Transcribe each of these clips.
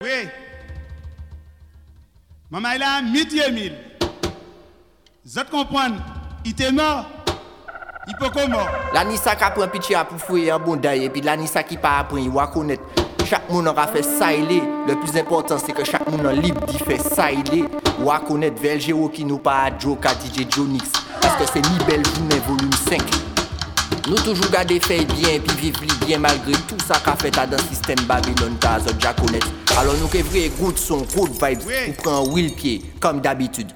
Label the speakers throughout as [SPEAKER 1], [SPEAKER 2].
[SPEAKER 1] Oui. Maman il a et mille. Vous comprenez, il était mort. Il peut comment
[SPEAKER 2] La Nissa qui apprend pitié pour fouiller un bon d'ailleurs, et puis la Nissa qui pas apprend, il va connaître. Chaque monde aura fait ça Le plus important c'est que chaque monde libre d'y faire ça il est. Ou à connaître Velgero qui nous pas à DJ Jonix. Parce que c'est ni belle journée volume 5. Nou toujou gade fey bien, pi viv li byen malgre tout sa ka fet a dan sistem Babylon ta zot ja Alors nous réveillons good son, good vibes oui. pour will pied, comme d'habitude.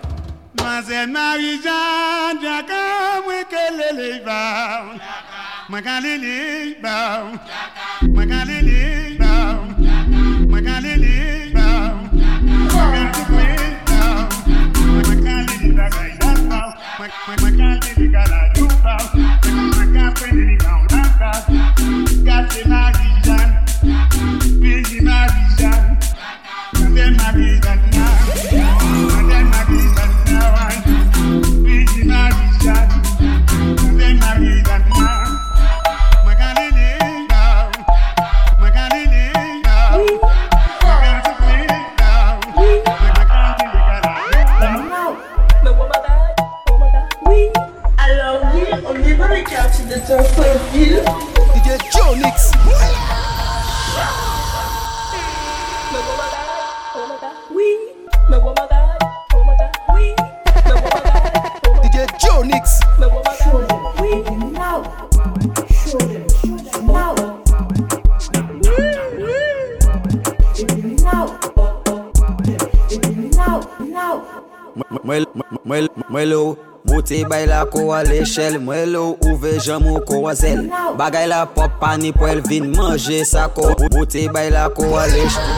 [SPEAKER 3] Te bay la kowa lechel Mwen lo ouve jam ou kowa zel. Bagay la pop pani pou el vin manje sa ko. Ou te bay la kowa lechel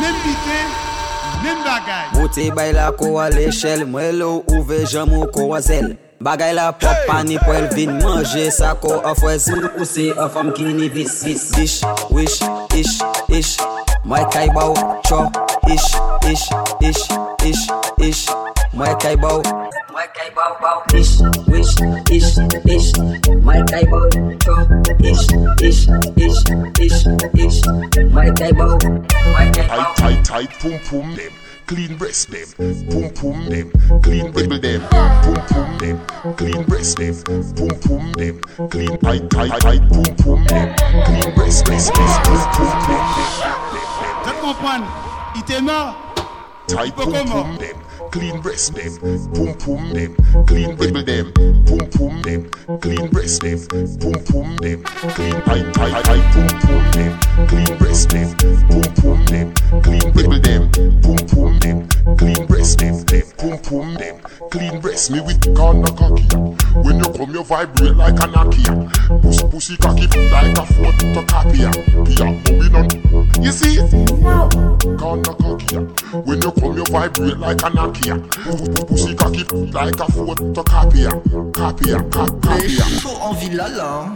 [SPEAKER 1] Nem bite, nem bagay.
[SPEAKER 3] Ou te bay la kowa lechel Mwen lo ouve jam ou kowa zel. Bagay la pop pani pou el vin manje sa ko. Afwez ou se afam ki ni vis Ish, wish, ish, ish. Mwen kay ba ou, cho Ish, ish, ish, ish, ish. Mwen kay baw Mwen kay baw baw Ish, wish, ish, ish Mwen kay baw Cho, ish, ish, ish, ish, ish Mwen kay baw Mwen kay baw
[SPEAKER 4] Tight, tight, tight, pum pum them. Clean breast them, pum pum them. Clean dribble them, pum pum them. Clean breast them, pum pum them. Clean tight, tight, tight, pum pum them. Clean breast, breast, breast, pum pum them.
[SPEAKER 1] Vous comprenez? Il était mort.
[SPEAKER 4] Tight, pum pum them. Clean breast them, pum pum them. Clean dribble them, pum pum them. Clean breast them, pum pum them. Clean tight, tight, tight, pum pum them. Clean breast them, pum pum them. Clean dribble them, pum pum them. Clean breast them, them, pum pum them. Clean breast me with corner cocky. When you come, you vibrate like a Nokia. Pussy, pussy cocky like a photocopy. Yeah, moving on. You see it? Corner cocky. When you come, you vibrate like a Nokia. Pussy cocky like a photocopy. Copy, copy.
[SPEAKER 2] Chaud en ville là.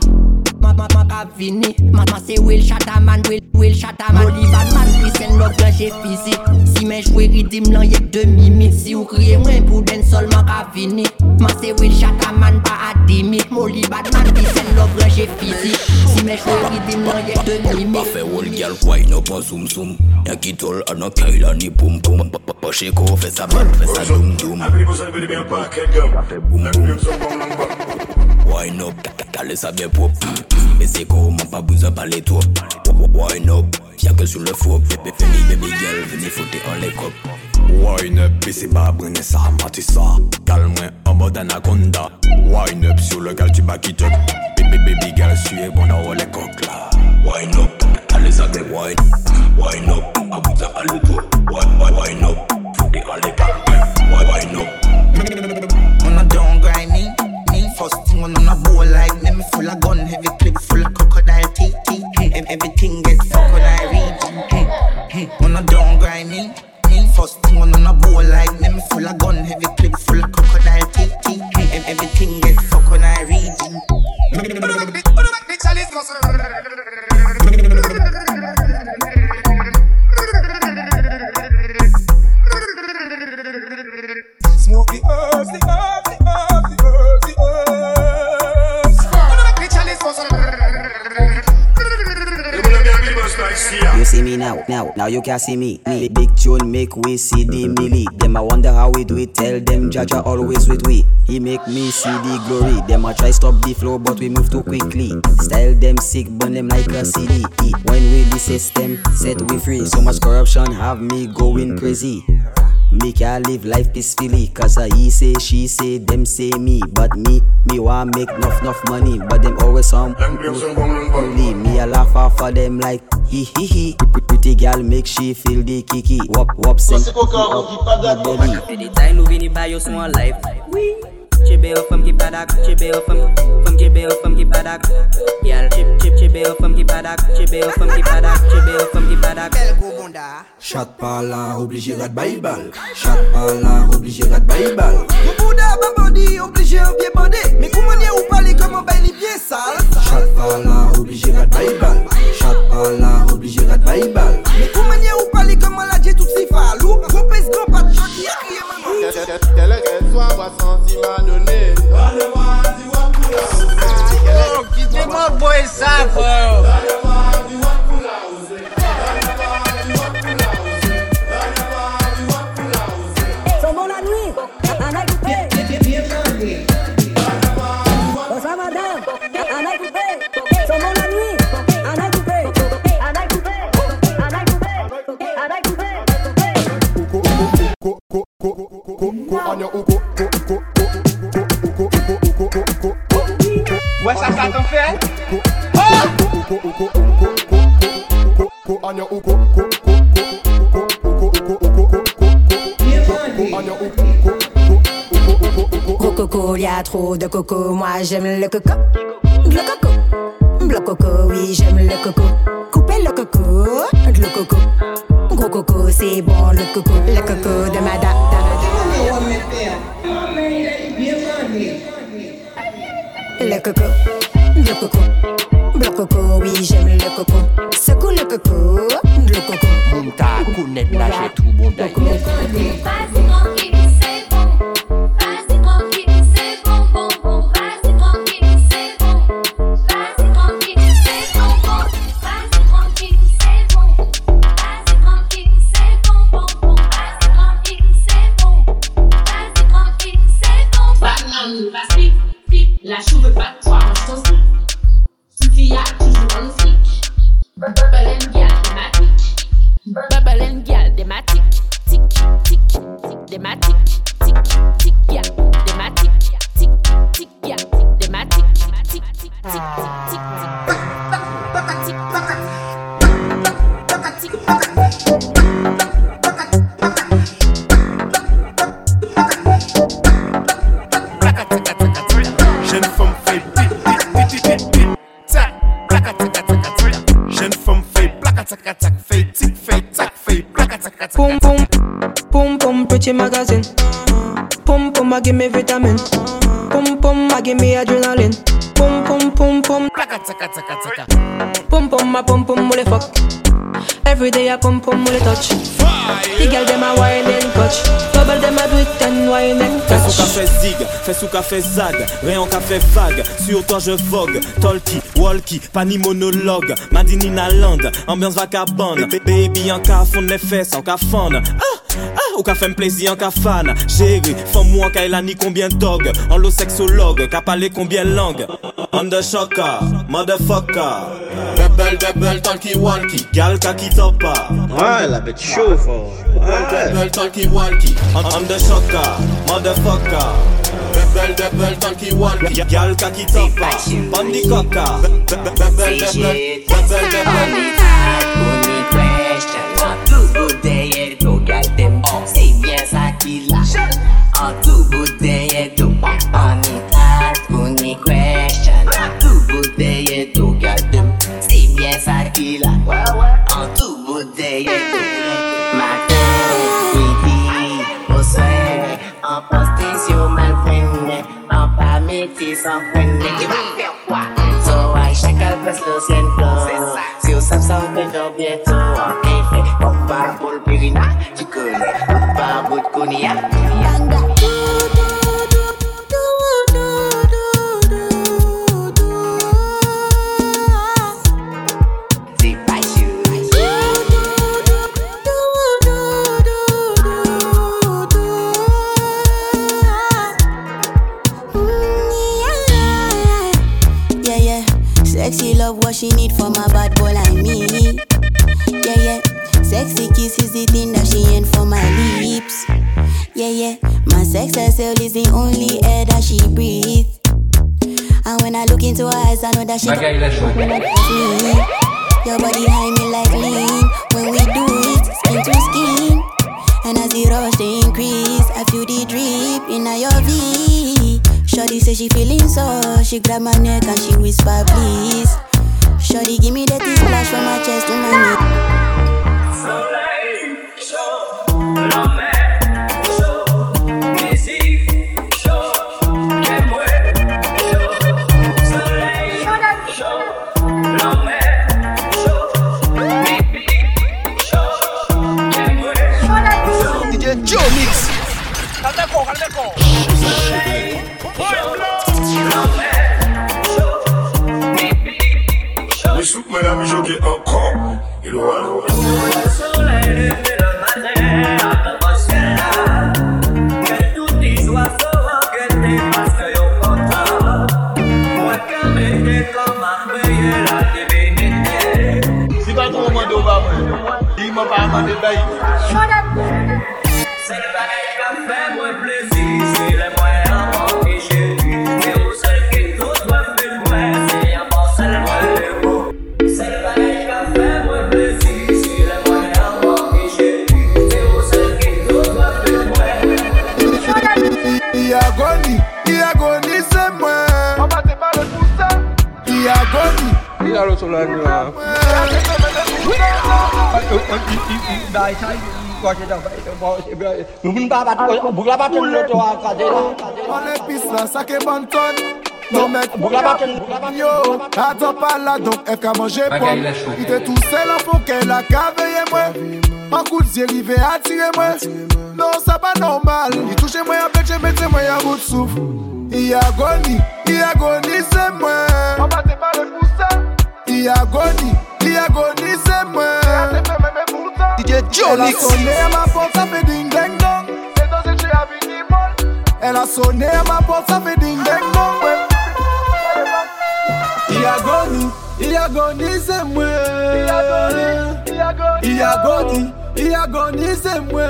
[SPEAKER 2] ma ma ma pa vini. Ma ma se Will Shataman, Will, Will Shataman Oli Batman, pisen log lan jè fizi Si men jwe ridim lan yek de mimi. Si ou kriye mwen pou den solman ka vini. Ma se Will Shataman pa adimi Moli Batman, pisen log lan jè fizi Si men jwe ridim lan yek de mimi.
[SPEAKER 5] Pa fe wol gyal kway nou pa zoom zoom. Nyan ki tol anan kay lan ni poum poum Pa che ko fe sa bal fe sa dum dum Abri pou sa bedi ben pa ket gam Boum boum Wine up, t'allais ça bien pop Mais c'est comment pas besoin parler toi Wine up, y'a que sur le four. Venez baby girl, venez foutre en les copes.
[SPEAKER 6] Wine up, et c'est pas brûler ça, matissa Calme en mode anaconda. Wine up sur le gal, tu bats qui te Baby baby girl, suis bon dans les coques là.
[SPEAKER 5] Wine up, allez ça bien wine Wine up, bout de parler toi Wine, wine, up, foutre en les copes. Wine up
[SPEAKER 7] first thing on a bowl like me, me full of gun, heavy clip full of crocodile teeth, teeth. Ev- Everything get fuck when I read. On eh, a down grinding, me first thing on a bowl like me, me full of gun, heavy clip full of crocodile teeth, teeth. You
[SPEAKER 3] can see me. me. Big tune make we see the milli. Them I wonder how we do it. Tell them Jaja always with we. He make me see the glory. Them I try stop the flow, but we move too quickly. Style them sick, burn them like a CD. When we the system set we free. So much corruption have me going crazy. Me can live life peacefully Cause I he say, she say, them say me But me, me want make enough, enough money But them always some bully Me a laugh off of them like Hi hi hi Pretty gal make she feel the kiki. Wop wop send up the belly.
[SPEAKER 8] Anytime nou vini ba yo small life. Chebe yo fam ki padak Chebe yo fam Fam chebe yo fam ki padak Yal chip chip chebe yo fam ki padak Chebe yo fam ki padak Chebe yo fam ki padak Bel kou bonda
[SPEAKER 9] Chat pa la oblige rat bay bal Chat pa la oblige rat bay
[SPEAKER 10] bal Mou bouda baba bandi, oblige ou bien bandé. Mais comment dire ou parler comme un bail bien sale
[SPEAKER 9] Chaque par là, obligé rat baïbal Chaque par là, obligé rat baïbal
[SPEAKER 10] Mais comment dire ou parler comme un ladier tout si falou. Gros pèse grand pas de qui a crié maman.
[SPEAKER 11] Quelle qu'elle soit, moi sentiment donné Donne-moi du wapou Qui
[SPEAKER 12] dit mon boy ça, frère.
[SPEAKER 13] Donne-moi du trop de coco, moi j'aime le coco. Le coco, le coco, oui j'aime le coco. Coupez le coco, le coco. Gros coco, c'est bon le coco, le coco de madame. Le coco, le coco, le coco, oui j'aime le coco. Secoue le coco, le coco.
[SPEAKER 2] Monta, connaît la j'ai tout bon d'ailleurs.
[SPEAKER 14] Boom boom, I give me vitamin. Boom boom, I give me adrenaline. Boom boom boom,
[SPEAKER 1] placa tac tac tac tac.
[SPEAKER 14] Boom boom, I boom boom, mole fuck. Every day I boom boom, mole touch. The girl dem a wine and touch. Bubble dem a do it and wine and
[SPEAKER 15] Fais sous
[SPEAKER 14] touch.
[SPEAKER 15] café zig, fais sous café zag, rayon café vague, sur toi je vogue, talkie, walkie, pas ni monologue, Madini na land, ambiance vagabonde, baby en cas fond les fesses en cas fond, ah, ou qu'a fait plaisir en fan, chérie, femme-moi qu'elle a ni combien de dog, en lo sexologue, qu'a parlé combien de langues, undershocker, motherfucker, double double talkie walkie, gal kaki topa,
[SPEAKER 16] Ouais, la bête chaud, fort. Ouais.
[SPEAKER 15] double talkie walkie, undershocker, motherfucker. Double double talkie walkie, gal topa, double double double double
[SPEAKER 17] Sexy love, what she need for my bad boy like me. C'est pas sûr
[SPEAKER 18] this is the thing that she ain't for my lips. Yeah, yeah, my sex herself is the only air that she breathes. And when I look into her eyes, I know that she
[SPEAKER 19] Magaï Lachaud.
[SPEAKER 18] me. Your body high me like lean. When we do it, skin to skin. And as the rush they increase, I feel the drip in your V. Shorty say she feeling so, she grab my neck and she whisper please. Shorty give me that splash from my chest to my neck.
[SPEAKER 20] DJ Joe Mix.
[SPEAKER 11] Les
[SPEAKER 21] Bay chay, kwache da bay. Moun ba bat, bugla baten
[SPEAKER 22] loto a
[SPEAKER 21] kade la. Ole pis la, sake bon ton. Non mec, bugla baten, yo, ato pala, donk
[SPEAKER 19] ef
[SPEAKER 21] ka
[SPEAKER 19] manje
[SPEAKER 21] pom. Ite tou sel an fon ke la ka veye mwen. An kout zye li ve atire mwen. Non, sa pa normal. I touche mwen apet, che mette mwen ya gout souf. I agoni, i agoni se mwen. An bate pa le pousan. I
[SPEAKER 20] agoni, i
[SPEAKER 21] agoni se
[SPEAKER 20] mwen.
[SPEAKER 21] Sonné à ma porte, ça fait ding ding dong. C'est dans ce que j'ai habité, Elle a sonné à ma porte, ça fait ding ding dong. ouais. Il agonie, il agonie, c'est moi. Il agonie, il agonie, c'est moi.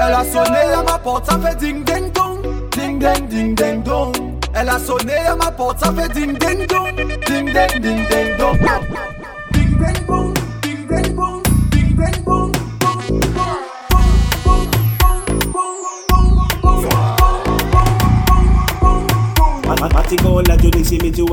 [SPEAKER 21] Elle a sonné à ma porte, ça fait ding ding dong. Ding ding ding ding dong. Elle a sonné à ma porte, ça fait ding ding dong. Ding ding ding ding dong. Ding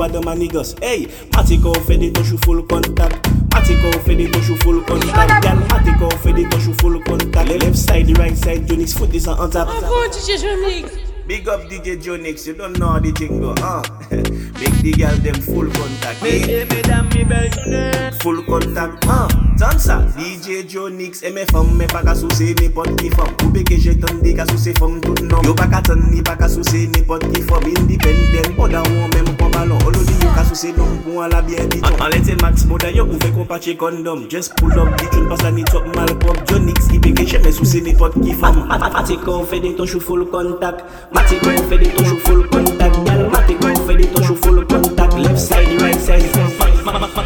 [SPEAKER 12] Dionyx et Medio à de Manigos. Hey, Matiko fait des touches full contact. Matiko fait des touches full contact. Gal, Matiko fait des touches full contact. Le left side, the right side, Dionyx foot is on tap.
[SPEAKER 23] Bravo, DJ Dionyx.
[SPEAKER 12] Big up DJ Dionyx, you don't know how the thing go, huh? Make the girl them full contact. Hey, mesdames, mes belles Full contact, huh? Dansa DJ Jonix e me fom Me pa ka souse ne pot ki fom. Koube ke jeton de ka souse fom tout nom. Yo pa ka ton ni pa ka souse ne pot ki fom. Independent poda ou men kon balon. Olo di yo ka souse nom pou an la bien diton An lete max moda yo ouve kon pache kondom. Just pull up di chun pas la ni top mal pop. Jonix ki peke che me souse ne pot ki fom. Mate kon fede ton chou full kontak Mate kon fede ton chou full
[SPEAKER 24] kontak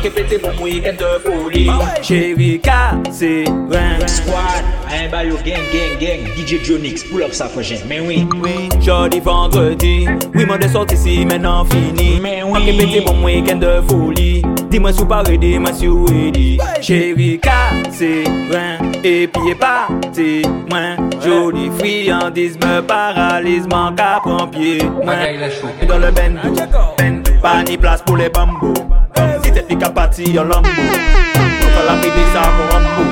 [SPEAKER 24] qui pété week-end de folie. Chérie, cassé, ouais
[SPEAKER 25] Squad, un bayo gang, gang, gang. DJ Jonix, pull up prochain Mais oui,
[SPEAKER 24] Oui, jeudi, vendredi. Oui, mon de sorti ici, maintenant fini. Mais oui. qui pété week-end de folie. Dis-moi si vous pas ready, moi si vous ready. Chérie, cassé, ouais Et puis est parti, ouais. Jolie friandise me paralyse, manque à. Et dans le bendo, bendo. Pas ni place pour les bambous Si t'es pique à partir en lambeau On va la péter ça pour un bout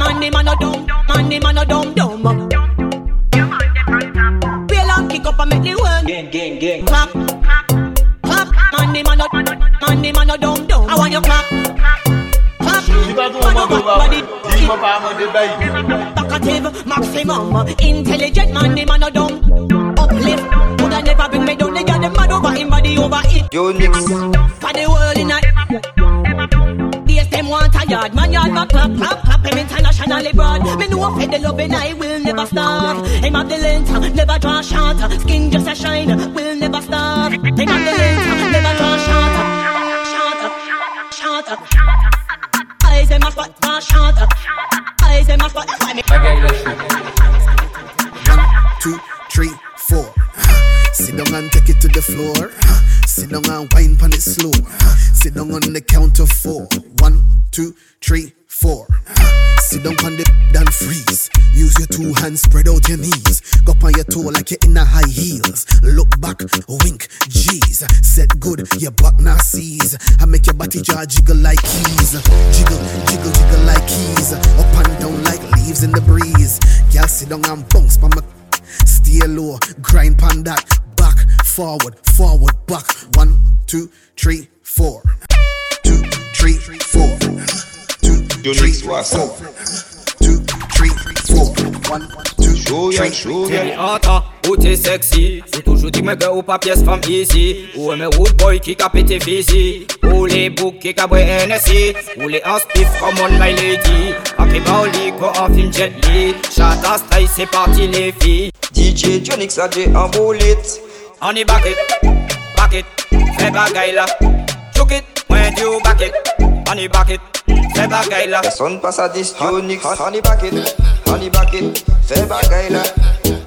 [SPEAKER 26] Money man a dumb, money man a dumb dumb. Real and kick up and make the world
[SPEAKER 25] gang, gang, gang
[SPEAKER 26] clap, clap. Money man a, money man a dumb dumb. I want you clap, clap.
[SPEAKER 22] Si pas trop mande au bas, moi. Dis-moi pas demander bail.
[SPEAKER 26] Talkative maximum, intelligent money man a dumb lift. Would I never bring me down? They got them mad over him, body over it.
[SPEAKER 20] You nix.
[SPEAKER 26] For the world in a. Yes, them want a yard, man yard, but clap, clap, clap. Him internationally broad. Me know if the love and I will never stop. Him have the length, never draw short. Skin just a shine, will never stop. Him have the length, never draw short. Short, short, short, short. I say my spot, draw short. I say my spot, that's why me.
[SPEAKER 19] Okay, listen.
[SPEAKER 20] Sit down and wine pan it slow. Sit down on the count of four. One, two, three, four. Sit down on the and freeze. Use your two hands, spread out your knees. Go on your toe like you're in a high heels. Look back, wink, G's. Set good, your butt now sees. I make your body jaw jiggle like keys. Jiggle, jiggle, jiggle like keys. Up and down like leaves in the breeze. Girl, sit down and bounce, my Stay low, grind pan that. forward, forward, buck. One, two, three, four. Two, three, four. Two, three, four. Two, three, four. One, two, three,
[SPEAKER 27] four. Ou t'es sexy, ou toujou di mwen ou pa pyes fam Ou wood boy ki ka pete fizi Ou le bouk ki ka bwe NSI Ou le anspif come on my lady Ake ba ou li film jet li Chata style parti le fi
[SPEAKER 28] DJ Jonix a de
[SPEAKER 27] an honey back bucket, bucket, fais bagaille là. Chouk it, when you back it, honey back it, fais bagaille là.
[SPEAKER 28] Personne passe à 10 Unix, honey back it, honey bucket, fais bagaille là.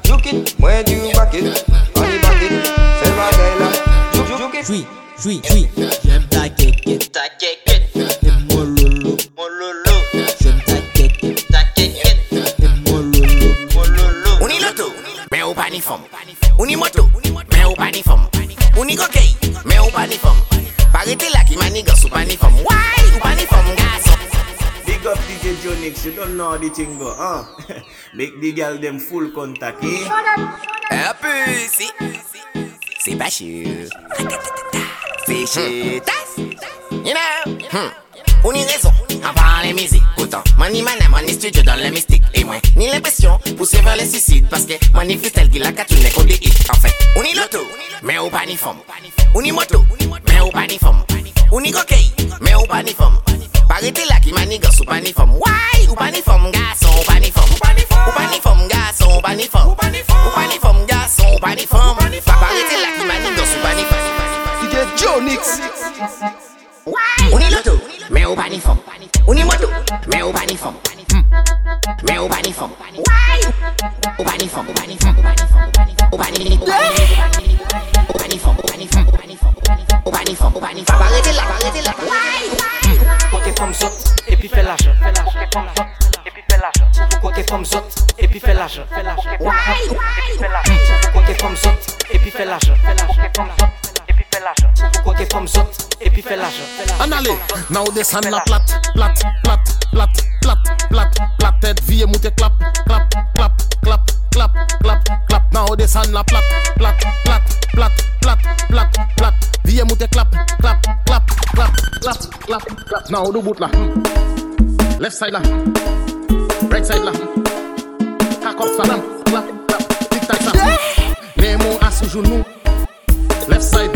[SPEAKER 28] Chouk it, when you back it, honey bucket, fais
[SPEAKER 29] bagaille là.
[SPEAKER 12] Chouk it, oui, oui, oui. The thing go, huh? Make the girl them full contact, eh?
[SPEAKER 29] Sûr. C'est chutasse. You know? Hmm. Uni raison, à part les musiques. Pourtant, money man money studio dans le mystique. Et moi, ni l'impression, pousser vers les suicides. Parce que money freestyle qui la catune qu'on des hits. En fait, uni loto, mais ou pas ni femme. Uni moto, mais ou pas ni femme. Uni coquille, mais ou pas ni femme. Parete là qui manigance ou pas ni femme. Why? Upanifom gason, upanifom Upanifom gason, upanifom Upanifom gason, upanifom Paparete la ki manidos, upanifom
[SPEAKER 30] DJ Jonix
[SPEAKER 29] Uni loto, men upanifom Uni moto, men upanifom Men upanifom Upanifom, upanifom
[SPEAKER 27] Upanifom, upanifom Upanifom, upanifom Paparete la, paparete la Pote fom sot, epi fe lache fòm zot, epi fè l'ajan Fò kwa ke fòm zot, epi fè l'ajan Fò kwa ke fòm zot, epi fè l'ajan Fò kwa ke fòm zot, epi fè l'ajan Fò kwa ke fòm zot, epi fè l'ajan An
[SPEAKER 31] ale, nan ou desan la plat, plat, plat, plat, plat, plat, plat Tèt vie moutè klap, klap, klap, klap, klap, klap, klap Nan ou desan la plat, plat, plat, plat, plat, plat, plat Vie moutè klap, klap, klap, klap, klap, klap, klap Nan ou do bout la Left side la, right side la. Kak op salam, klap, klap, tik tak sa Ne mou asou jounou Left side.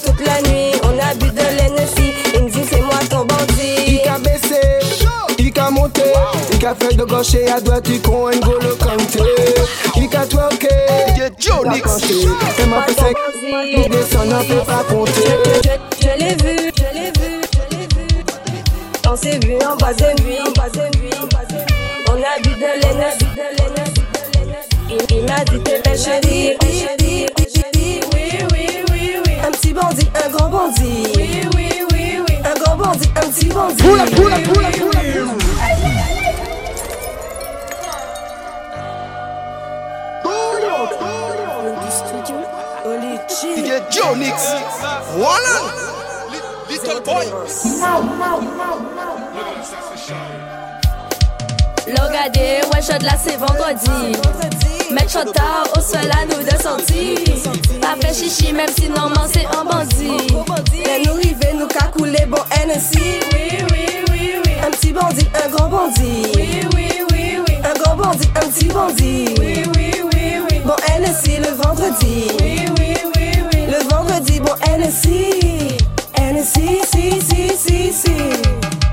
[SPEAKER 26] Toute la nuit. On a bu de l'Hennessy, il me dit c'est moi ton bandit.
[SPEAKER 30] Il a baissé, il a monté, il
[SPEAKER 21] Il a fait de gaucher à droite, il con N'Golo Kanté. Il a twerké.
[SPEAKER 10] Jonix.
[SPEAKER 21] Et m'a fait sec. Il descend, on peut pas compter.
[SPEAKER 13] Je l'ai vu, je l'ai vu, je l'ai vu. On s'est vu en bas de lui, en bas de lui, en bas de lui. On a bu de l'aînesse. Il, il m'a dit t'es belle chérie. Petit bandit, un grand bandit. Oui, oui, oui, oui. Un grand bandit, un petit bandit.
[SPEAKER 10] Poula, poula, poula, poula. DJ Jonix. One Little boy.
[SPEAKER 13] Logadé, ouais, shot là c'est vendredi. Mettre shot tard au sol à nous de sortir. Pas fait chichi, même si normalement c'est un bandit. Mais nous river, nous qu'a coulé bon NSI. Oui, oui, oui, oui. Un petit bandit, un grand bandit. Oui, oui, oui, oui. Un grand bandit, un petit bandit. Oui, oui, oui, oui. Bon NSI le vendredi. Oui, oui, oui, oui. Le vendredi, bon NSI. NSI, si, si, si, si.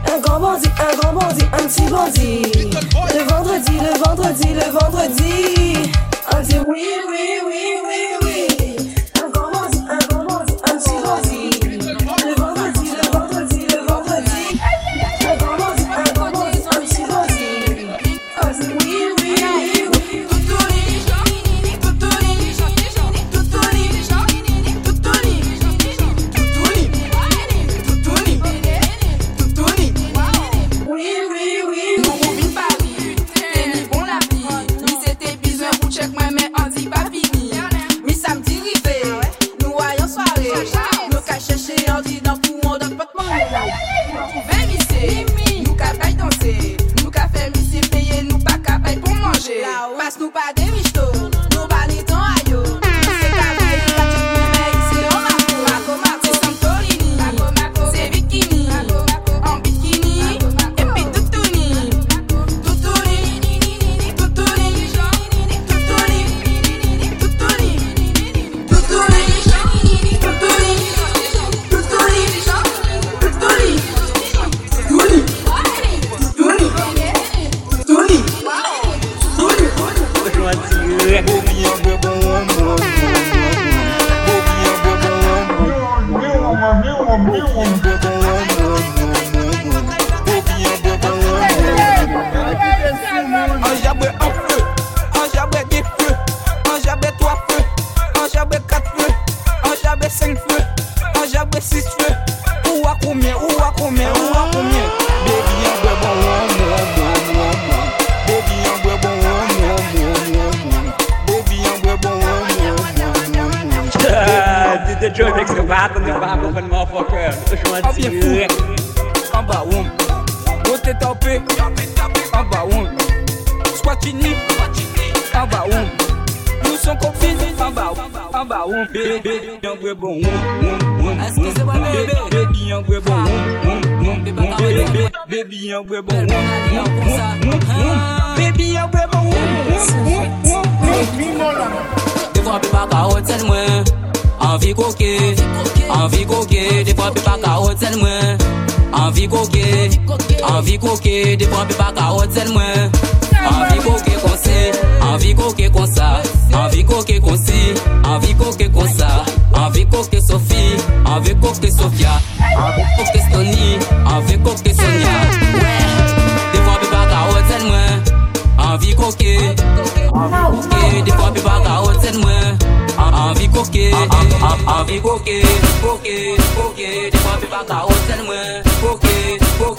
[SPEAKER 13] Un grand bandit, un grand bandit, un petit bandit. Le vendredi, le vendredi, le vendredi. On dit oui, oui, oui, oui, oui. Un
[SPEAKER 25] Bébé yon bwe bon
[SPEAKER 32] Bébé yon bwe bon Bébé yon bwe bon
[SPEAKER 25] Bébé
[SPEAKER 32] yon bwe bon Defwa pe pa ka hotel mwen Anvi koke Anvi koke Defwa pe pa ka hotel mwen Anvi koke Anvi koke Defwa pe pa ka hotel mwen koke konsi, anvi koke konsa, anvi koke konsi, anvi koke konsa, anvi koke Sofi, anvi koke Sofia, anvi koke Stoni, anvi koke Sonia. Defwa bi baka oten mwen,
[SPEAKER 33] anvi koke, anvi koke, defwa bi baka oten mwen, anvi koke, anvi koke, koke, koke, defwa bi baka oten mwen, koke, koke.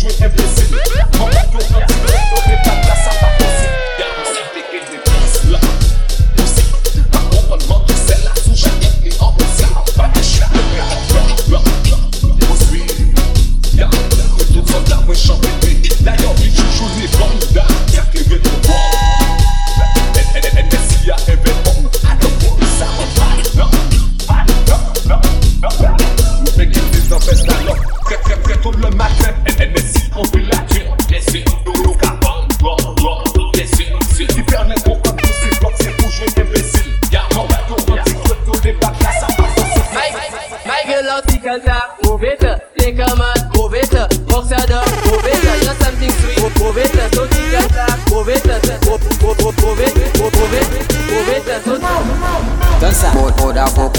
[SPEAKER 33] bloc, c'est
[SPEAKER 3] cause I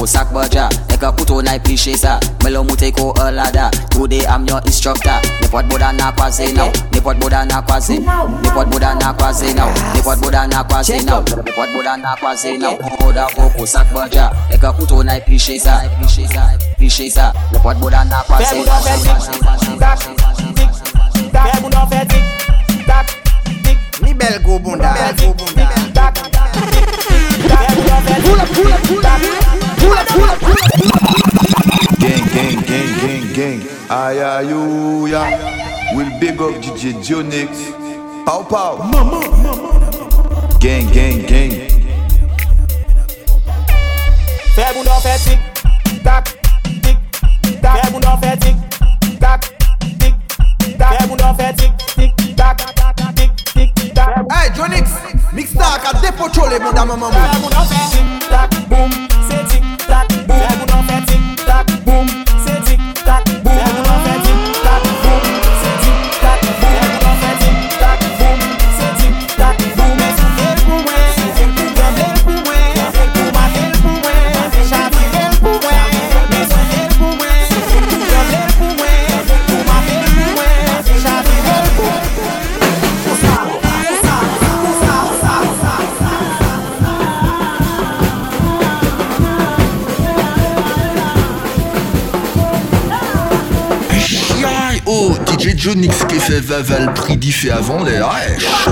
[SPEAKER 3] Boda voko sak baja Ek a couteau na pliché ça Me lo moute ko a lada Today I'm your instructor. N'importe boda na kwaze now N'importe boda na kwaze N'importe boda na kwaze now N'importe boda na kwaze now N'importe boda na kwaze now Boda voko sak baja Ek a couteau na pliché ça Pliché ça Pliché ça N'importe boda na kwaze
[SPEAKER 34] Fais boudin fait tic, tac, tic, tac. Fais boudin fait tic, tac, tic.
[SPEAKER 10] Mi bel go bunda
[SPEAKER 34] Bel go bunda. Tac, tic, tac. Fais
[SPEAKER 35] Gang, gang, gang, gang, gang. Ayayouya We'll big up DJ Jonix Pow pow. Gang, gang, gang.
[SPEAKER 34] Fè moun an fè tik, tak, tik, tak. Fè moun an fè tik, tak, tik, tak. Fè moun an fè tik, tik, tak, tik, tik, tak.
[SPEAKER 10] Hey Jonix, mix tak a depo chole moun da maman
[SPEAKER 34] moun Fè moun an fè
[SPEAKER 24] tik oh, DJ Jonix qui fait Vaval prix d'y avant les rêches.